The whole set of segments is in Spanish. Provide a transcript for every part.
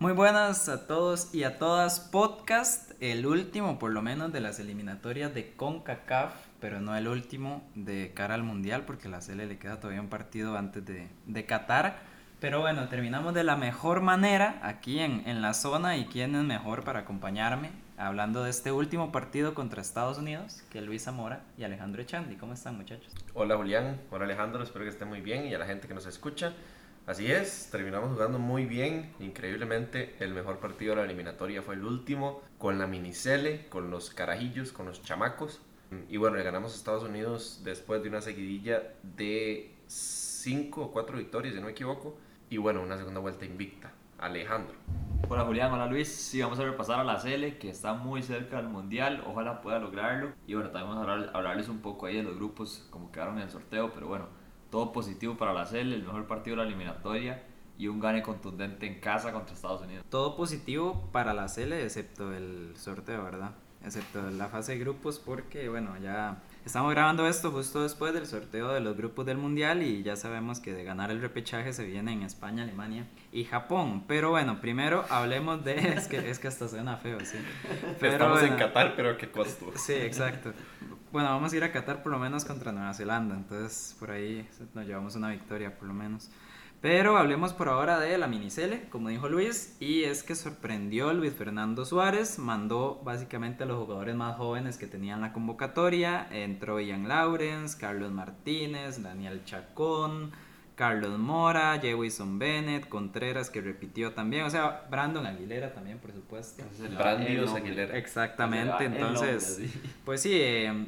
Muy buenas a todos y a todas. Podcast, el último por lo menos de las eliminatorias de CONCACAF, pero no el último de cara al Mundial, porque a la CL le queda todavía un partido antes de, de Qatar. Pero bueno, terminamos de la mejor manera aquí en, en la zona y quién es mejor para acompañarme hablando de este último partido contra Estados Unidos, que Luis Zamora y Alejandro Echandi. ¿Cómo están muchachos? Hola Julián, hola Alejandro, espero que esté muy bien y a la gente que nos escucha. Así es, terminamos jugando muy bien, increíblemente el mejor partido de la eliminatoria fue el último, con la minicele, con los carajillos, con los chamacos. Y bueno, le ganamos a Estados Unidos después de una seguidilla de 5 o 4 victorias, si no me equivoco, y bueno, una segunda vuelta invicta. Alejandro. Hola Julián, hola Luis. Sí, vamos a repasar a la Cele, que está muy cerca del Mundial. Ojalá pueda lograrlo. Y bueno, también vamos a hablar, hablarles un poco ahí de los grupos, como quedaron en el sorteo. Pero bueno, todo positivo para la Cele, el mejor partido de la eliminatoria y un gane contundente en casa contra Estados Unidos. Todo positivo para la Cele, excepto el sorteo, ¿verdad? Excepto la fase de grupos, porque bueno, ya Estamos grabando esto justo después del sorteo de los grupos del Mundial y ya sabemos que de ganar el repechaje se viene en España, Alemania y Japón. Pero bueno, primero hablemos de... Es que, es que hasta suena feo, sí. Pero, Estamos en Qatar, pero ¿a qué costo? Sí, exacto. Bueno, vamos a ir a Qatar por lo menos contra Nueva Zelanda, entonces por ahí nos llevamos una victoria por lo menos. Pero hablemos por ahora de la minicele, como dijo Luis, y es que sorprendió Luis Fernando Suárez, mandó básicamente a los jugadores más jóvenes que tenían la convocatoria, entró Ian Lawrence, Carlos Martínez, Daniel Chacón, Carlos Mora, Jewison Bennett, Contreras que repitió también, o sea, Brandon Aguilera también, por supuesto. Brandon Aguilera. Exactamente, entonces, pues sí, eh,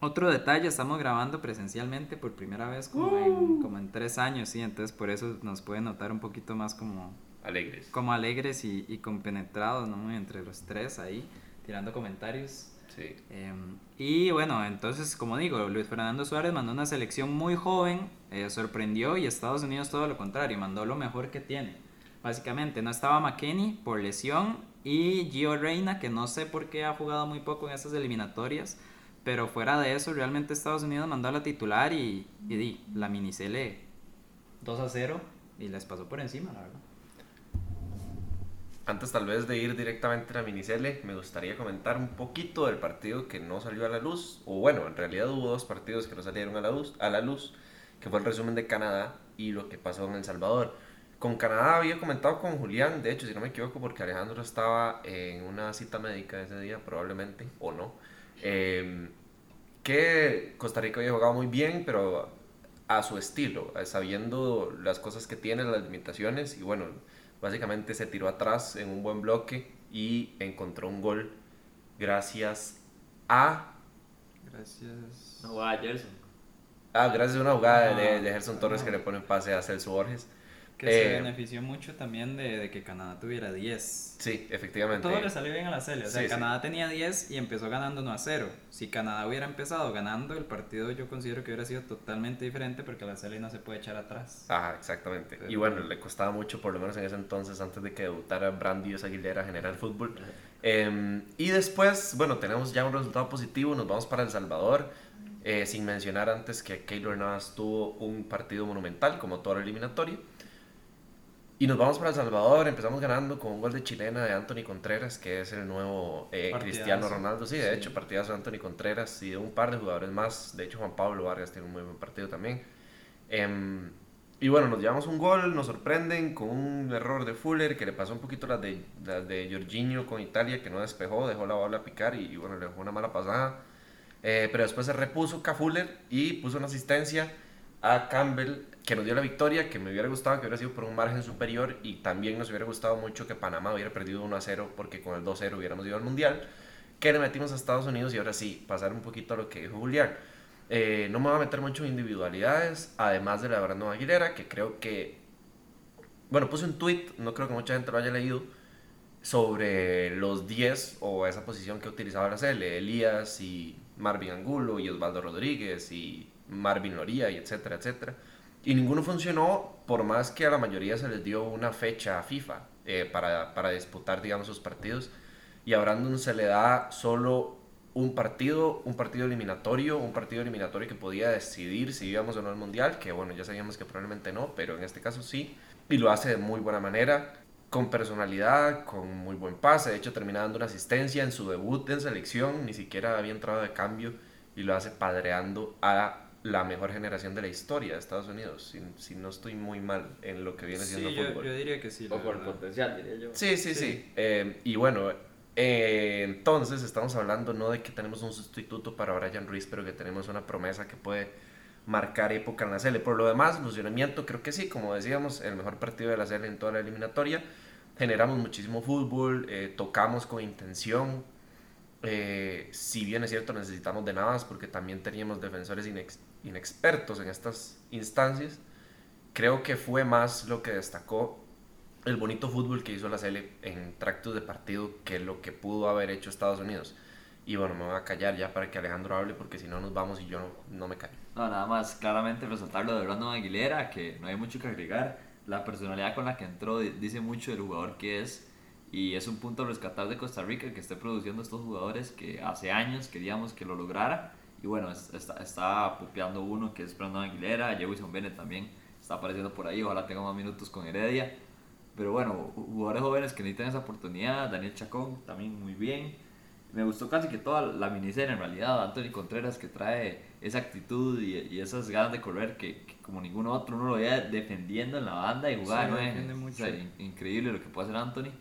otro detalle, estamos grabando presencialmente por primera vez como, en, uh. como en tres años, sí, entonces por eso nos puede notar un poquito más como... Alegres. Como alegres y, y compenetrados, ¿no? Entre los tres ahí, tirando comentarios. Sí. Em, y bueno, entonces, como digo, Luis Fernando Suárez mandó una selección muy joven, eh, sorprendió y Estados Unidos todo lo contrario, mandó lo mejor que tiene. Básicamente, no estaba McKenney por lesión y Gio Reina, que no sé por qué ha jugado muy poco en estas eliminatorias pero fuera de eso, realmente Estados Unidos mandó a la titular y, y, la minicele 2 a 0 y les pasó por encima, la verdad. Antes tal vez de ir directamente a la minicele, me gustaría comentar un poquito del partido que no salió a la luz, o bueno, en realidad hubo dos partidos que no salieron a la luz, a la luz que fue el resumen de Canadá y lo que pasó en El Salvador. Con Canadá había comentado con Julián, de hecho, si no me equivoco, porque Alejandro estaba en una cita médica ese día, probablemente, o no. Eh, que Costa Rica había jugado muy bien, pero a su estilo, sabiendo las cosas que tiene, las limitaciones, y bueno, básicamente se tiró atrás en un buen bloque y encontró un gol gracias a... Gracias... No, a Gerson. Ah, gracias a una jugada de, de Gerson Torres que le pone pase a Celso Borges. Que se eh, benefició mucho también de, de, que Canadá tuviera 10. Sí, efectivamente. Todo le salió bien a la serie. O sea, Canadá tenía 10 y empezó ganando 1 a 0. Si Canadá hubiera empezado ganando, el partido yo considero que hubiera sido totalmente diferente porque la serie no se puede echar atrás. Ajá, exactamente. y bueno, le costaba mucho, por lo menos en ese entonces, antes de que debutara Brandy Aguilera generar fútbol. Eh, y después, bueno, tenemos ya un resultado positivo. Nos vamos para El Salvador. Eh, sin mencionar antes que Keylor Navas tuvo un partido monumental, como toda la eliminatoria. Y nos vamos para El Salvador, empezamos ganando con un gol de chilena de Anthony Contreras, que es el nuevo eh, Cristiano Ronaldo. Sí, de hecho, partidazo de Anthony Contreras y de un par de jugadores más. De hecho, Juan Pablo Vargas tiene un muy buen partido también. Em, y bueno, nos llevamos un gol, nos sorprenden con un error de Fuller que le pasó un poquito las de, las de Jorginho con Italia, que no despejó, dejó la bola picar y, bueno, le dejó una mala pasada. Eh, pero después se repuso K. Fuller y puso una asistencia a Campbell que nos dio la victoria, que me hubiera gustado que hubiera sido por un margen superior y también nos hubiera gustado mucho que Panamá hubiera perdido 1 a 0 porque con el 2 0 hubiéramos ido al Mundial, que le metimos a Estados Unidos y ahora sí, pasar un poquito a lo que dijo Julián. Eh, no me voy a meter mucho en individualidades, además de la Brandon Aguilera, que creo que, bueno, puse un tweet, no creo que mucha gente lo haya leído, sobre los 10 o esa posición que utilizaba la CL, Elías y Marvin Angulo y Osvaldo Rodríguez y Marvin Loría y etcétera, etcétera. Y ninguno funcionó, por más que a la mayoría se les dio una fecha a FIFA eh, para, para, disputar, digamos, sus partidos. Y a Brandon se le da solo un partido, un partido eliminatorio, un partido eliminatorio que podía decidir si íbamos o no al Mundial, que bueno, ya sabíamos que probablemente no, pero en este caso sí, y lo hace de muy buena manera, con personalidad, con muy buen pase, de hecho termina dando una asistencia en su debut en selección, ni siquiera había entrado de cambio y lo hace padreando a la mejor generación de la historia de Estados Unidos, si, si no estoy muy mal en lo que viene siendo Sí, yo, fútbol. yo diría que sí. O por verdad. potencial, diría yo. Sí, sí, sí. Sí. Eh, y bueno, eh, entonces estamos hablando no de que tenemos un sustituto para Brian Ruiz, pero que tenemos una promesa que puede marcar época en la serie. Por lo demás, funcionamiento, creo que sí, como decíamos, el mejor partido de la serie en toda la eliminatoria. Generamos muchísimo fútbol, eh, tocamos con intención. Eh, si bien es cierto, necesitamos de nada más porque también teníamos defensores inex- inexpertos en estas instancias. Creo que fue más lo que destacó el bonito fútbol que hizo la Sele en tractos de partido que lo que pudo haber hecho Estados Unidos. Y bueno, me voy a callar ya para que Alejandro hable porque si no nos vamos y yo no, no me callo. No, nada más claramente resaltar lo de Brandon Aguilera, que no hay mucho que agregar. La personalidad con la que entró di- dice mucho del jugador que es. Y es un punto rescatar de Costa Rica que esté produciendo estos jugadores que hace años queríamos que lo lograra. Y bueno, es- está, está pupeando uno que es Brandon Aguilera, Jefferson Bennett también está apareciendo por ahí. Ojalá tenga más minutos con Heredia. Pero bueno, ju- jugadores jóvenes que necesitan esa oportunidad. Daniel Chacón también muy bien. Me gustó casi que toda la miniserie en realidad. Anthony Contreras que trae esa actitud y, y esas ganas de correr que, que como ningún otro uno lo veía defendiendo en la banda y jugaba Sí, nueve. defiende O sea, in- increíble lo que puede hacer Anthony.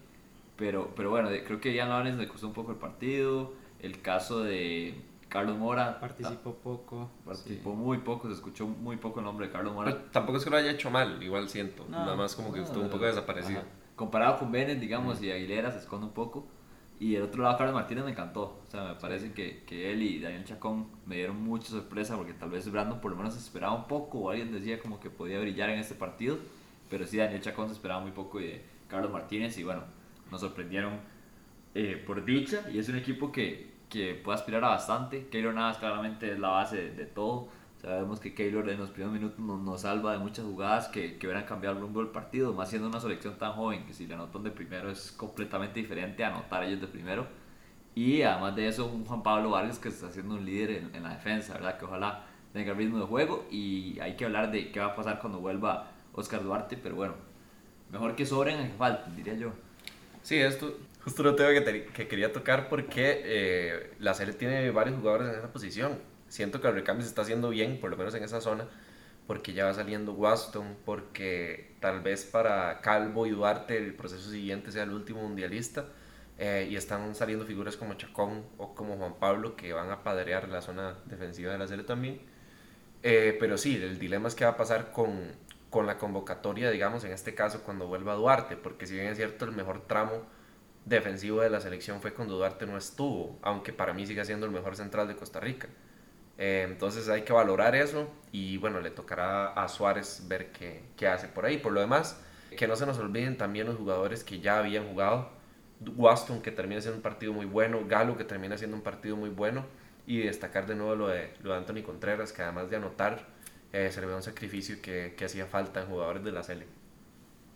Pero, pero bueno, creo que Ian Lawrence le costó un poco el partido. El caso de Carlos Mora Participó poco. participó muy poco, se escuchó muy poco el nombre de Carlos Mora. Pero tampoco es que lo haya hecho mal, igual siento. No, Nada más como que No, estuvo un poco ajá. desaparecido. Comparado con Bennett, digamos, y Aguilera se esconde un poco. Y el otro lado, Carlos Martínez me encantó. O sea, me parece que, que él y Daniel Chacón me dieron mucha sorpresa porque tal vez Brandon por lo menos se esperaba un poco o alguien decía como que podía brillar en este partido. Pero sí, Daniel Chacón se esperaba muy poco y de Carlos Martínez y bueno, nos sorprendieron eh, por dicha y es un equipo que, que puede aspirar a bastante. Keylor Navas claramente es la base de, todo. Sabemos que Keylor en los primeros minutos nos, salva de muchas jugadas que, que hubieran cambiado el rumbo del partido, más siendo una selección tan joven que si le anotan de primero es completamente diferente a anotar ellos de primero. Y además de eso, un Juan Pablo Vargas que está siendo un líder en, en la defensa, ¿verdad? Que ojalá tenga el ritmo de juego y hay que hablar de qué va a pasar cuando vuelva Oscar Duarte, pero bueno, mejor que sobren a que falten, diría yo. Sí, esto justo lo tengo que, te- que quería tocar porque eh, la serie tiene varios jugadores en esa posición. Siento que el recambio se está haciendo bien, por lo menos en esa zona, porque ya va saliendo Waston, porque tal vez para Calvo y Duarte el proceso siguiente sea el último mundialista. eh, y están saliendo figuras como Chacón o como Juan Pablo que van a padrear la zona defensiva de la serie también. Eh, pero sí, el dilema es qué va a pasar con, con la convocatoria, digamos, en este caso cuando vuelva Duarte, porque si bien es cierto el mejor tramo defensivo de la selección fue cuando Duarte no estuvo, aunque para mí sigue siendo el mejor central de Costa Rica. Eh, entonces hay que valorar eso y bueno, le tocará a Suárez ver qué, qué hace por ahí. Por lo demás, que no se nos olviden también los jugadores que ya habían jugado. Waston que termina siendo un partido muy bueno, Galo que termina siendo un partido muy bueno y destacar de nuevo lo de, lo de Anthony Contreras que además de anotar eh, se le ve un sacrificio que, que hacía falta en jugadores de la Sele.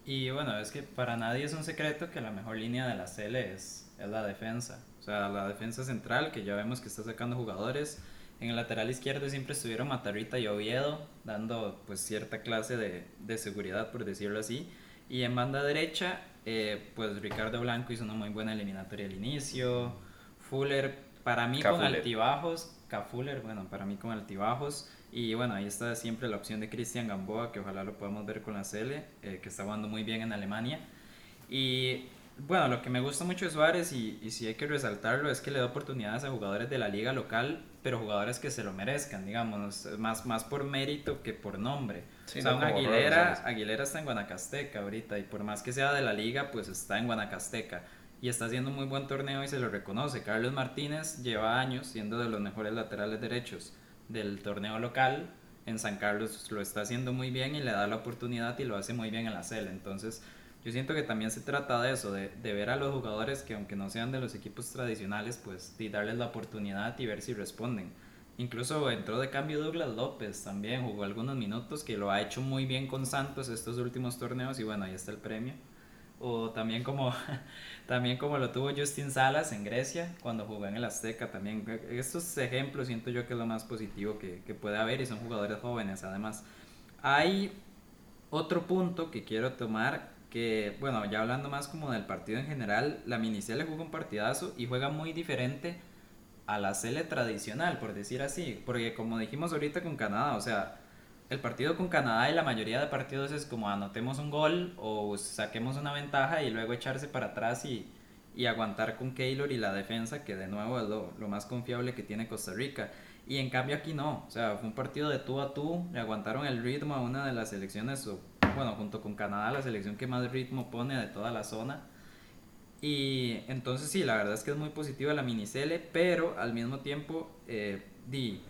Y bueno, es que para nadie es un secreto que la mejor línea de la CL es, es la defensa. O sea, la defensa central, que ya vemos que está sacando jugadores. En el lateral izquierdo siempre estuvieron Matarrita y Oviedo, dando pues cierta clase de, de seguridad, por decirlo así. Y en banda derecha, eh, pues Ricardo Blanco hizo una muy buena eliminatoria al inicio. Fuller, para mí con Cafuller. altibajos. Cafuller, bueno, para mí con altibajos. Y bueno, ahí está siempre la opción de Cristian Gamboa, que ojalá lo podamos ver con la CL, eh, que está jugando muy bien en Alemania. Y bueno, lo que me gusta mucho de Suárez, y, y sí hay que resaltarlo, es que le da oportunidades a jugadores de la liga local, pero jugadores que se lo merezcan, digamos, más, más por mérito que por nombre. Sí, o sea, no un como Aguilera. Aguilera está en Guanacasteca ahorita, y por más que sea de la liga, pues está en Guanacasteca. Y está haciendo un muy buen torneo y se lo reconoce. Carlos Martínez lleva años siendo de los mejores laterales derechos del torneo local. En San Carlos lo está haciendo muy bien y le da la oportunidad y lo hace muy bien en la CEL. Entonces, yo siento que también se trata de eso, de, ver a los jugadores que aunque no sean de los equipos tradicionales, pues de darles la oportunidad y ver si responden. Incluso entró de cambio Douglas López también, jugó algunos minutos que lo ha hecho muy bien con Santos estos últimos torneos y bueno, ahí está el premio. O también como, también como lo tuvo Justin Salas en Grecia cuando jugó en el Azteca también. Estos ejemplos siento yo que es lo más positivo que, que puede haber y son jugadores jóvenes además. Hay otro punto que quiero tomar que, bueno, ya hablando más como del partido en general, la le juega un partidazo y juega muy diferente a la Cele tradicional, por decir así, porque como dijimos ahorita con Canadá, o sea, el partido con Canadá y la mayoría de partidos es como anotemos un gol o saquemos una ventaja y luego echarse para atrás y, y aguantar con Keylor y la defensa, que de nuevo es lo, lo, más confiable que tiene Costa Rica. Y en cambio aquí no, o sea, fue un partido de tú a tú, le aguantaron el ritmo a una de las selecciones, bueno, junto con Canadá, la selección que más ritmo pone de toda la zona. Y entonces sí, la verdad es que es muy positiva la minicele, pero al mismo tiempo, eh, di,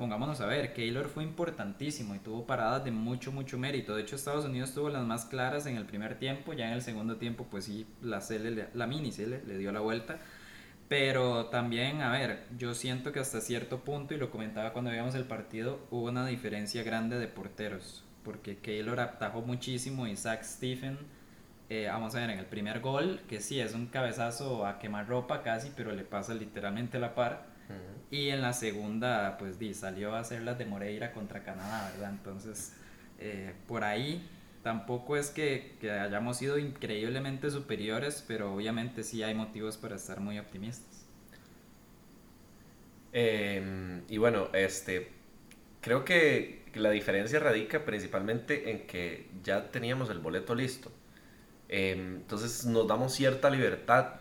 pongámonos a ver, Keylor fue importantísimo y tuvo paradas de mucho, mucho mérito. De hecho, Estados Unidos tuvo las más claras en el primer tiempo, ya en el segundo tiempo, pues sí, la, cele, la minicele le dio la vuelta. Pero también, a ver, yo siento que hasta cierto punto, y lo comentaba cuando veíamos el partido, hubo una diferencia grande de porteros. Porque Keylor atajó muchísimo y Zach Stephen, eh, vamos a ver, en el primer gol, que sí, es un cabezazo a quemar ropa casi, pero le pasa literalmente la par. Y en la segunda, pues di, salió a hacer las de Moreira contra Canadá, ¿verdad? Entonces, eh, por ahí tampoco es que, hayamos sido increíblemente superiores, pero obviamente sí hay motivos para estar muy optimistas. Eh, y bueno, este, creo que la diferencia radica principalmente en que ya teníamos el boleto listo. Eh, entonces nos damos cierta libertad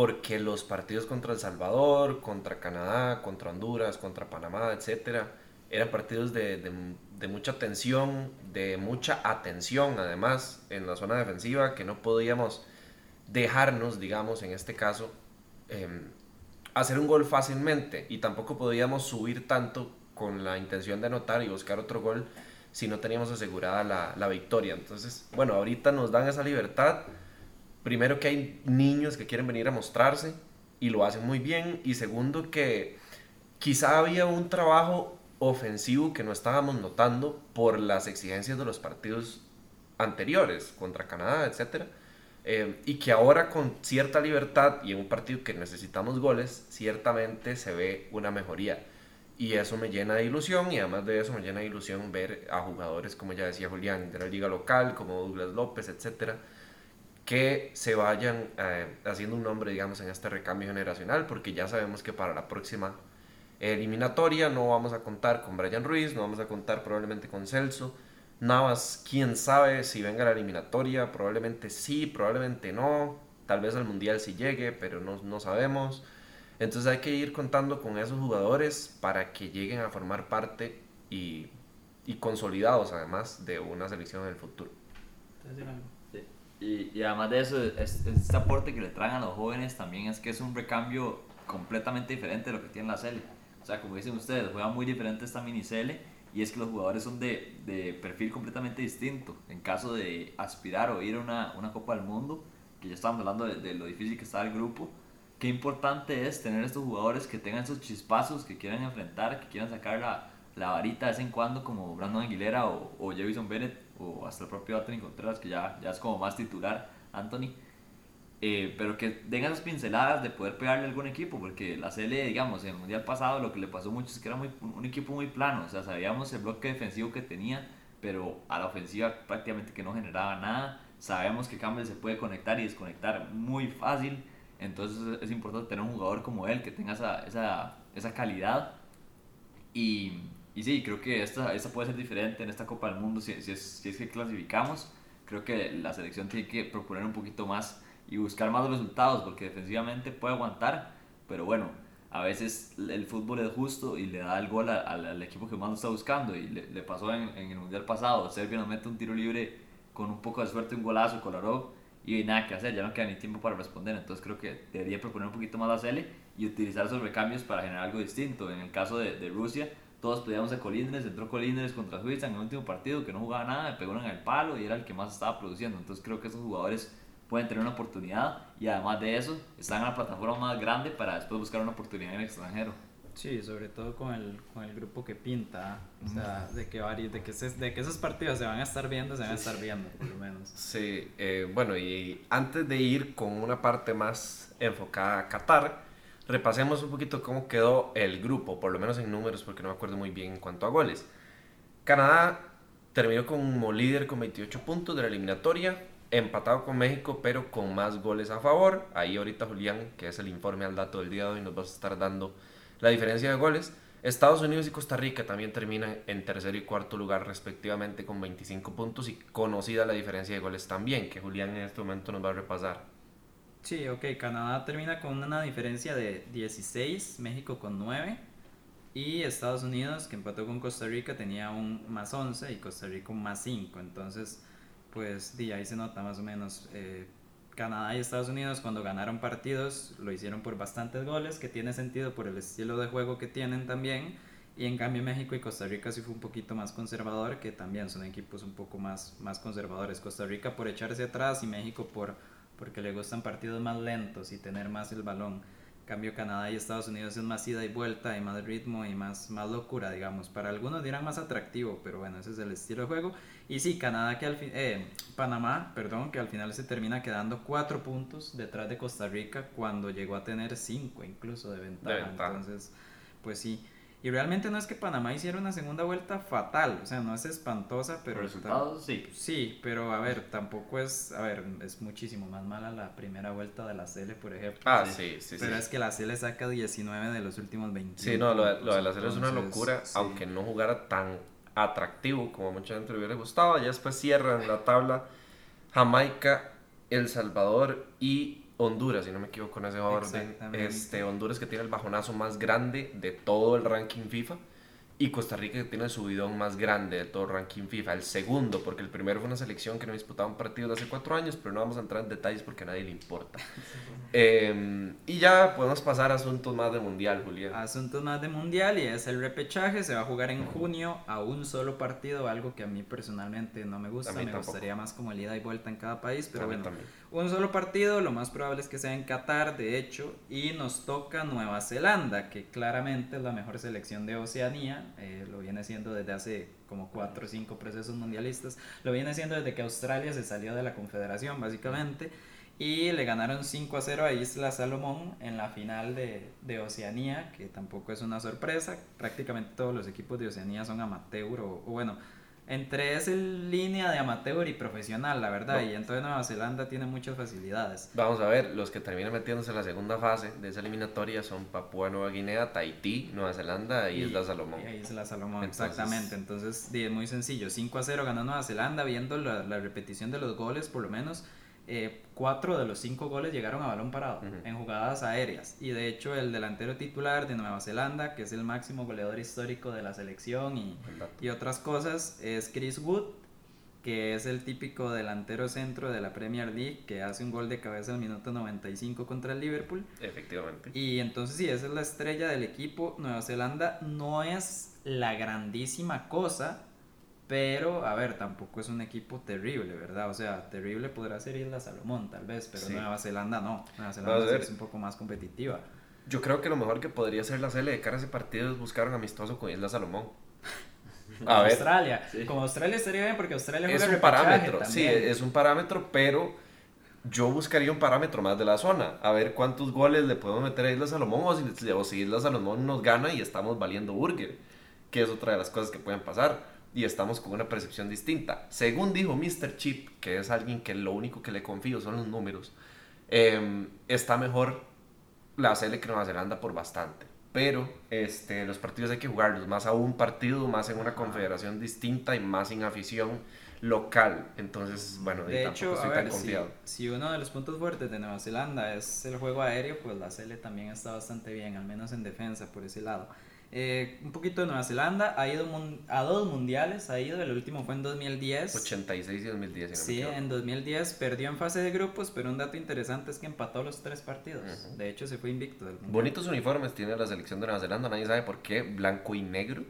porque los partidos contra El Salvador, contra Canadá, contra Honduras, contra Panamá, etcétera, eran partidos de, mucha tensión, de mucha atención además en la zona defensiva, que no podíamos dejarnos, digamos, en este caso, eh, hacer un gol fácilmente y tampoco podíamos subir tanto con la intención de anotar y buscar otro gol si no teníamos asegurada la, la victoria. Entonces, bueno, ahorita nos dan esa libertad. Primero que hay niños que quieren venir a mostrarse y lo hacen muy bien. Y segundo que quizá había un trabajo ofensivo que no estábamos notando por las exigencias de los partidos anteriores contra Canadá, etc. Eh, y que ahora con cierta libertad y en un partido que necesitamos goles, ciertamente se ve una mejoría. Y eso me llena de ilusión y además de eso me llena de ilusión ver a jugadores, como ya decía Julián, de la liga local, como Douglas López, etc. Que se vayan eh, haciendo un nombre, digamos, en este recambio generacional, porque ya sabemos que para la próxima eliminatoria. No vamos a contar con Brian Ruiz, no vamos a contar probablemente con Celso. Navas, quién sabe si venga la eliminatoria, probablemente sí, probablemente no. Tal vez al mundial sí llegue, pero no, no sabemos. Entonces hay que ir contando con esos jugadores para que lleguen a formar parte y, y consolidados además de una selección en el futuro. Y, y, además de eso, este aporte que le traen a los jóvenes también es que es un recambio completamente diferente de lo que tiene la serie o sea, como dicen ustedes, juega muy diferente esta minicele y es que los jugadores son de, de, perfil completamente distinto. En caso de aspirar o ir a una, una Copa del Mundo, que ya estamos hablando de, de, lo difícil que está el grupo, qué importante es tener estos jugadores que tengan esos chispazos, que quieran enfrentar, que quieran sacar la, la varita de vez en cuando, como Brandon Aguilera o, o Javison Bennett, o hasta el propio Anthony Contreras, que ya, ya es como más titular, Anthony eh, pero que den esas pinceladas de poder pegarle a algún equipo, porque la CL, digamos, en el Mundial pasado lo que le pasó mucho es que era muy, un equipo muy plano, o sea, sabíamos el bloque defensivo que tenía, pero a la ofensiva prácticamente que no generaba nada, sabemos que Campbell se puede conectar y desconectar muy fácil, entonces es importante tener un jugador como él que tenga esa, esa, esa calidad y, y sí, creo que esta, esta puede ser diferente en esta Copa del Mundo si, si, es, si es que clasificamos, creo que la selección tiene que proponer un poquito más y buscar más resultados, porque defensivamente puede aguantar, pero bueno, a veces el fútbol es justo y le da el gol al, equipo que más lo está buscando. Y le, le pasó en, en, el mundial pasado: Serbia nos mete un tiro libre con un poco de suerte, un golazo, Kolarov, y nada que hacer, ya no queda ni tiempo para responder. Entonces creo que debería proponer un poquito más la Cele y utilizar esos recambios para generar algo distinto. En el caso de, de Rusia, todos pedíamos a Colindres, entró Colindres contra Suiza en el último partido que no jugaba nada, pegó en el palo y era el que más estaba produciendo. Entonces creo que esos jugadores pueden tener una oportunidad y además de eso están en la plataforma más grande para después buscar una oportunidad en el extranjero. Sí, sobre todo con el, con el grupo que pinta, o sea, de que, vari- de, que se- de que esos partidos se van a estar viendo, se van a estar viendo, por lo menos. Sí, eh, bueno, y antes de ir con una parte más enfocada a Qatar, repasemos un poquito cómo quedó el grupo, por lo menos en números, porque no me acuerdo muy bien en cuanto a goles. Canadá terminó como líder con 28 puntos de la eliminatoria, empatado con México, pero con más goles a favor. Ahí ahorita Julián, que es el informe al dato del día de hoy, nos va a estar dando la diferencia de goles. Estados Unidos y Costa Rica también terminan en tercer y cuarto lugar respectivamente con 25 puntos y conocida la diferencia de goles también, que Julián en este momento nos va a repasar. Sí, ok, Canadá termina con una diferencia de 16, México con 9 y Estados Unidos que empató con Costa Rica tenía un más 11 y Costa Rica un más 5, entonces pues di, ahí se nota más o menos. eh, Canadá y Estados Unidos cuando ganaron partidos lo hicieron por bastantes goles, que tiene sentido por el estilo de juego que tienen también. Y en cambio México y Costa Rica sí fue un poquito más conservador, que también son equipos un poco más, más conservadores. Costa Rica por echarse atrás y México por, porque le gustan partidos más lentos y tener más el balón. En cambio Canadá y Estados Unidos es más ida y vuelta y más ritmo y más, más locura, digamos. Para algunos dirán más atractivo, pero bueno, ese es el estilo de juego. Y sí, Canadá que al fin, eh, Panamá, perdón, que al final se termina quedando cuatro puntos detrás de Costa Rica cuando llegó a tener cinco incluso de ventaja. De ventaja. Entonces, pues sí. Y realmente no es que Panamá hiciera una segunda vuelta fatal, o sea, no es espantosa, pero... Resultados, sí. Sí, pero a ver, tampoco es, a ver, es muchísimo más mala la primera vuelta de la CL, por ejemplo. Ah, sí, sí, sí. Pero es que la CL saca 19 de los últimos 20. Sí, no, lo de, lo de la serie es una locura, sí. aunque no jugara tan atractivo como a mucha gente le hubiera gustado. Ya después cierran la tabla Jamaica, El Salvador y Honduras, si no me equivoco en ese orden. Este, Honduras que tiene el bajonazo más grande de todo el ranking FIFA. Y Costa Rica que tiene el subidón más grande de todo el ranking FIFA. El segundo, porque el primero fue una selección que no disputaba un partido de hace cuatro años, pero no vamos a entrar en detalles porque a nadie le importa. Eh, y ya podemos pasar a asuntos más de mundial, Julián. Asuntos más de mundial y es el repechaje. Se va a jugar en junio a un solo partido, algo que a mí personalmente no me gusta. Me tampoco. gustaría más como el ida y vuelta en cada país, pero bueno. también. Un solo partido, lo más probable es que sea en Qatar, de hecho, y nos toca Nueva Zelanda, que claramente es la mejor selección de Oceanía, eh, lo viene siendo desde hace como 4 o 5 procesos mundialistas, lo viene siendo desde que Australia se salió de la Confederación, básicamente, y le ganaron 5 a 0 a Isla Salomón en la final de, Oceanía, que tampoco es una sorpresa, prácticamente todos los equipos de Oceanía son amateur, o, o bueno, entre es el línea de amateur y profesional, la verdad, No. y entonces Nueva Zelanda tiene muchas facilidades. Vamos a ver, los que terminan metiéndose en la segunda fase de esa eliminatoria son Papúa Nueva Guinea, Tahití, Nueva Zelanda y, Islas Salomón. Y Isla Salomón, Entonces- exactamente. Entonces, es muy sencillo. 5 a 0 ganó Nueva Zelanda, viendo la, la repetición de los goles, por lo menos. Eh, cuatro de los cinco goles llegaron a balón parado en jugadas aéreas y de hecho el delantero titular de Nueva Zelanda que es el máximo goleador histórico de la selección y, y otras cosas es Chris Wood que es el típico delantero centro de la Premier League que hace un gol de cabeza al minuto 95 contra el Liverpool Efectivamente. y entonces sí, esa es la estrella del equipo. Nueva Zelanda no es la grandísima cosa, pero a ver, tampoco es un equipo terrible, ¿verdad? O sea, terrible podrá ser Isla Salomón tal vez, pero Sí. Nueva Zelanda no. Nueva Zelanda sí ver. es un poco más competitiva. Yo creo que lo mejor que podría hacer la CL de cara a ese partido es buscar un amistoso con Islas Salomón. A ver, Australia. Sí. Como Australia estaría bien porque Australia es juega un parámetro, sí, también. es un parámetro, pero yo buscaría un parámetro más de la zona, a ver cuántos goles le podemos meter a Islas Salomón o si, o si Islas Salomón nos gana y estamos valiendo burger, que es otra de las cosas que pueden pasar y estamos con una percepción distinta. Según dijo Mr. Chip, que es alguien que lo único que le confío son los números, eh, está mejor la CL que Nueva Zelanda por bastante. Pero este, los partidos hay que jugarlos, más a un partido, más en una confederación distinta y más sin afición local. Entonces, bueno, De hecho, a estoy ver, tan si, confiado. si uno de los puntos fuertes de Nueva Zelanda es el juego aéreo, pues la CL también está bastante bien, al menos en defensa por ese lado. Eh, un poquito de Nueva Zelanda, ha ido a dos mundiales, ha ido, el último fue en 2010. 86 y 2010, si no Sí, equivoco. en 2010 perdió en fase de grupos, pero un dato interesante es que empató los tres partidos. De hecho, se fue invicto del. Bonitos uniformes tiene la selección de Nueva Zelanda, nadie sabe por qué, blanco y negro,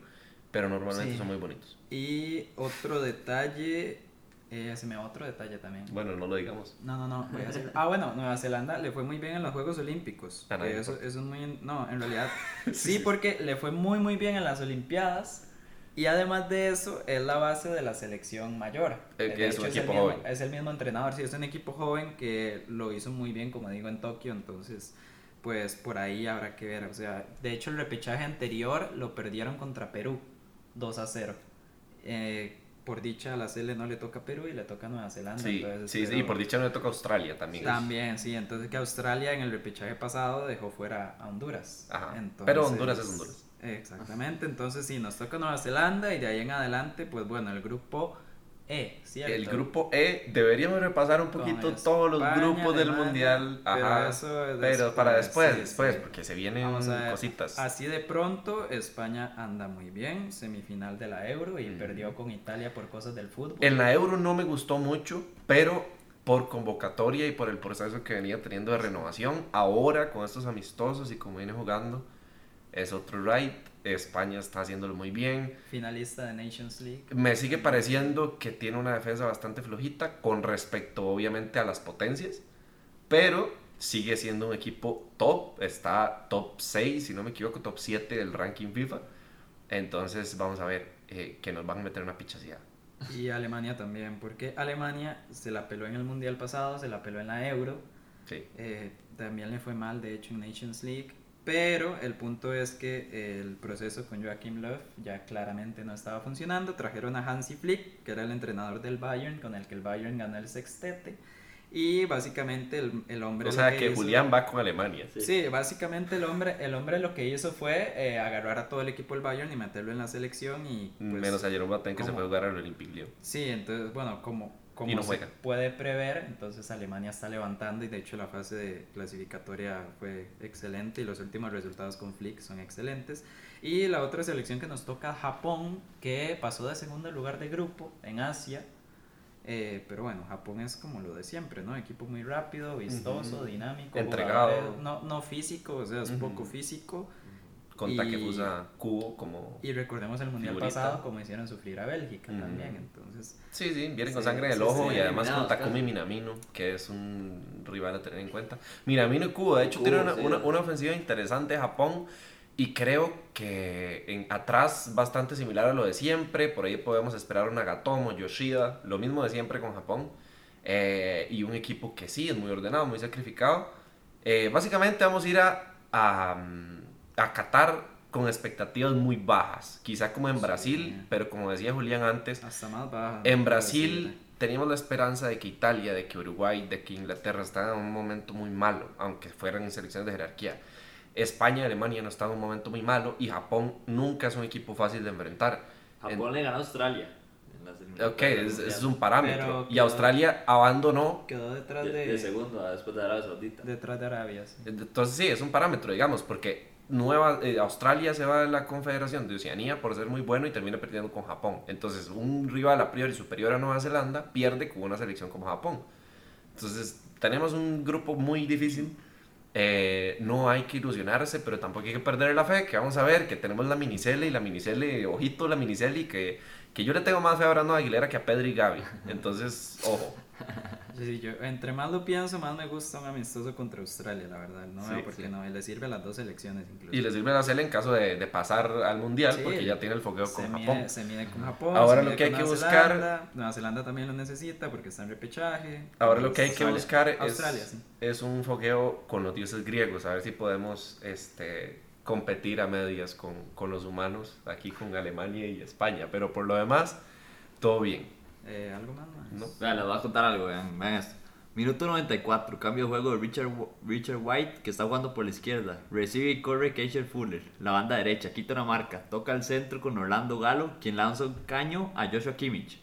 pero normalmente Sí. son muy bonitos. Y otro detalle Eh, se me va otro detalle también. Bueno, no lo digamos. No, no, no. Voy a decir. Ah, bueno, Nueva Zelanda le fue muy bien en los Juegos Olímpicos. Que le eso, eso es muy. No, en realidad. Sí, sí, porque le fue muy, muy bien en las Olimpiadas. Y además de eso, es la base de la selección mayor. Eh, De que es un el equipo mismo- joven. Es el mismo entrenador. Sí, es un equipo joven que lo hizo muy bien, como digo, en Tokio. Entonces, pues por ahí habrá que ver. O sea, de hecho, el repechaje anterior lo perdieron contra Perú 2 a 0. Eh, por dicha, a la CL no le toca Perú y le toca a Nueva Zelanda. Sí, entonces sí, y por dicha no le toca a Australia también. También, sí. Entonces que Australia en el repechaje pasado dejó fuera a Honduras. Ajá, Entonces- pero Honduras es Honduras. Exactamente. Entonces sí, nos toca Nueva Zelanda y de ahí en adelante, pues bueno, el grupo E, ¿cierto? El grupo E, deberíamos repasar un poquito todos los grupos del Alemania, mundial. pero Ajá. eso es Pero para después, sí, después, sí. porque se vienen cositas. Así de pronto, España anda muy bien, semifinal de la Euro y perdió con Italia por cosas del fútbol. En la Euro no me gustó mucho, pero por convocatoria y por el proceso que venía teniendo de renovación, ahora con estos amistosos y como viene jugando, es otro ride. España está haciéndolo muy bien. Finalista de Nations League. Me sigue pareciendo que tiene una defensa bastante flojita con respecto obviamente a las potencias, pero sigue siendo un equipo top, está top 6, si no me equivoco, top 7 del ranking FIFA. Entonces vamos a ver eh, que nos van a meter una pichaseada. Y Alemania también, porque Alemania se la peló en el Mundial pasado, se la peló en la Euro, Sí. eh, también le fue mal, de hecho, en Nations League, pero el punto es que el proceso con Joachim Löw ya claramente no estaba funcionando, trajeron a Hansi Flick, que era el entrenador del Bayern, con el que el Bayern ganó el sextete, y básicamente el, el hombre... O sea que hizo- Julián va con Alemania. Sí. Sí, básicamente el hombre, el hombre lo que hizo fue eh, agarrar a todo el equipo del Bayern y meterlo en la selección y... pues, Menos a Jerome Boateng que se fue a jugar al Olympique Lyon. Sí, entonces, bueno, como, como Y no se juega. puede prever, entonces Alemania está levantando y de hecho la fase de clasificatoria fue excelente y los últimos resultados con Flick son excelentes. Y la otra selección que nos toca, Japón, que pasó de segundo lugar de grupo en Asia. Eh, pero bueno, Japón es como lo de siempre, ¿no? Equipo muy rápido, vistoso, Ujú. dinámico, Entregado. No, no físico, o sea, es Ujú. poco físico. Con Y- Takefusa Kubo como... Y recordemos el mundial Figurita. pasado, como hicieron sufrir a Bélgica Ujú. también. Entonces, Sí, sí, vienen con Sí, sangre del sí, ojo sí, y además con Takumi. Minamino, que es un rival a tener en cuenta. Minamino y Kubo, de hecho, Kubo, tiene una, sí. una, una ofensiva interesante Japón y creo que en atrás bastante similar a lo de siempre. Por ahí podemos esperar un Nagatomo, Yoshida, lo mismo de siempre con Japón. Eh, y un equipo que sí es muy ordenado, muy sacrificado. Eh, básicamente vamos a ir a, a, a Qatar con expectativas muy bajas, quizá como en Sí. Brasil, pero como decía Julián antes, hasta más baja. en. Brasil teníamos la esperanza de que Italia, de que Uruguay, de que Inglaterra estaban en un momento muy malo, aunque fueran en selecciones de jerarquía. España y Alemania no estaban en un momento muy malo y Japón nunca es un equipo fácil de enfrentar. Japón le ganó a Australia. en Ok, es, es un parámetro. Pero y quedó- Australia abandonó. Quedó detrás de, de, segundo a- después de Arabia Saudita. detrás de Arabia. sí. Entonces sí, es un parámetro, digamos, porque Nueva, eh, Australia se va de la Confederación de Oceanía por ser muy bueno y termina perdiendo con Japón. Entonces un rival a priori superior a Nueva Zelanda pierde con una selección como Japón. Entonces tenemos un grupo muy difícil. Eh, no hay que ilusionarse, pero tampoco hay que perder la fe, que vamos a ver, que tenemos la minicele y la minicele, ojito la minicele, que, que yo le tengo más fe a Brando Aguilera que a Pedro y Gaby. Entonces, ojo. Sí, sí, yo entre más lo pienso, más me gusta un amistoso contra Australia, la verdad. No Sí, veo por qué sí. no. Y le sirve a las dos selecciones incluso. Y le sirve la Cele en caso de, de pasar al Mundial, Sí, porque ya tiene el fogueo con mide, Japón. Se mide con Japón. Ahora lo que hay que Nueva buscar- Zelanda, Nueva Zelanda también lo necesita porque está en repechaje. Ahora lo que hay que buscar es, Australia, es un fogueo con los dioses griegos, a ver si podemos este, competir a medias con, con los humanos, aquí con Alemania y España. Pero por lo demás, todo bien. Eh, ¿Algo más? ¿no? Les voy a contar algo, vean, vean esto. Minuto 94, cambio de juego de Richard, Richard White, que está jugando por la izquierda. Recibe y corre Keisher Fuller, la banda derecha, quita una marca, toca al centro con Orlando Galo, quien lanza un caño a Joshua Kimmich.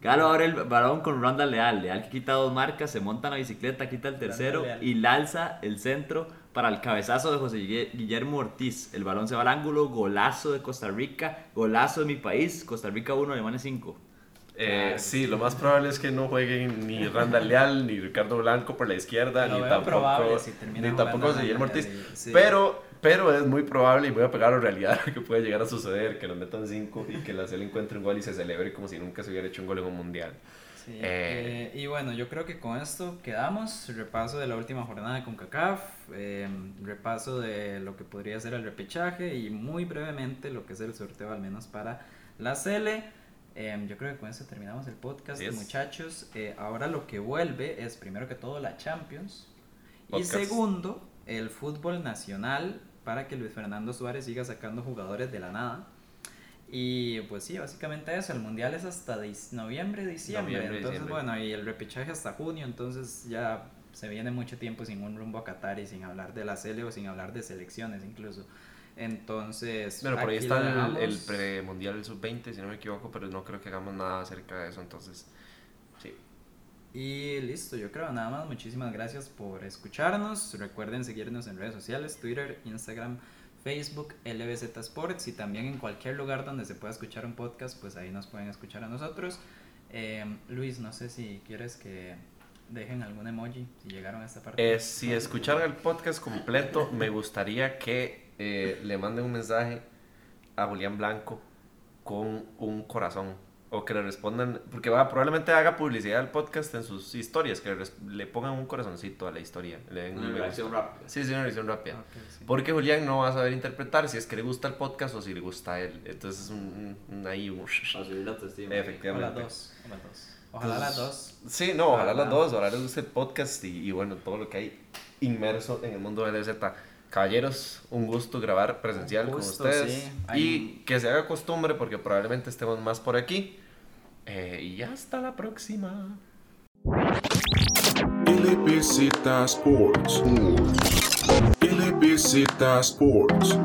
Galo abre el balón con Randall Leal, Leal que quita dos marcas, se monta en la bicicleta, quita el tercero y lanza el centro para el cabezazo de José Guille- Guillermo Ortiz. El balón se va al ángulo, golazo de Costa Rica, golazo de mi país, Costa Rica 1, Alemania 5. Eh, sí, lo más probable es que no jueguen ni Randall Leal ni Ricardo Blanco por la izquierda, Lo ni tampoco, si ni tampoco Guillermo Ortiz. Sí. Pero pero es muy probable y voy a pegar a realidad que puede llegar a suceder, que nos metan cinco y que la CL encuentre un gol y se celebre como si nunca se hubiera hecho un gol en un mundial. Sí, Eh. eh, y bueno, yo creo que con esto quedamos. Repaso de la última jornada de CONCACAF, eh, repaso de lo que podría ser el repechaje y muy brevemente lo que es el sorteo, al menos para la Cele. Eh, yo creo que con eso terminamos el podcast, Así es. muchachos. Eh, ahora lo que vuelve es primero que todo la Champions y segundo el fútbol nacional para que Luis Fernando Suárez siga sacando jugadores de la nada. Y pues sí, básicamente eso, el mundial es hasta dic- noviembre, diciembre, Noviembre, entonces diciembre. bueno, y el repechaje hasta junio, entonces ya se viene mucho tiempo sin un rumbo a Qatar y sin hablar de la Sele o sin hablar de selecciones incluso. Entonces, Bueno, por ahí está el, el premundial sub-20, si no me equivoco, pero no creo que hagamos nada acerca de eso, entonces, sí. Y listo, yo creo nada más. Muchísimas gracias por escucharnos. Recuerden seguirnos en redes sociales, Twitter, Instagram, Facebook, LBZ Sports y también en cualquier lugar donde se pueda escuchar un podcast, pues ahí nos pueden escuchar a nosotros. Eh, Luis, no sé si quieres que dejen algún emoji si llegaron a esta parte. Eh, si escucharon el podcast completo, me gustaría que eh, le manden un mensaje a Julián Blanco con un corazón. O que le respondan, porque va, probablemente haga publicidad del podcast en sus historias, que le, le pongan un corazoncito a la historia. Le den un Una reacción rápida. Sí, sí, una reacción rápida. Ok, sí. Porque Julián no va a saber interpretar si es que le gusta el podcast o si le gusta a él. Entonces es un, un- un ahí. un- Para subir la autoestima. O Efectivamente. las dos. O las dos. Ojalá las dos. Sí, no, ojalá Ojalá. las dos, ojalá les guste el podcast y, y bueno, todo lo que hay inmerso en el mundo de LZ. Caballeros, un gusto grabar presencial con ustedes sí. y que se haga costumbre porque probablemente estemos más por aquí. Eh, y hasta la próxima. LBZ Sports. LBZ Sports.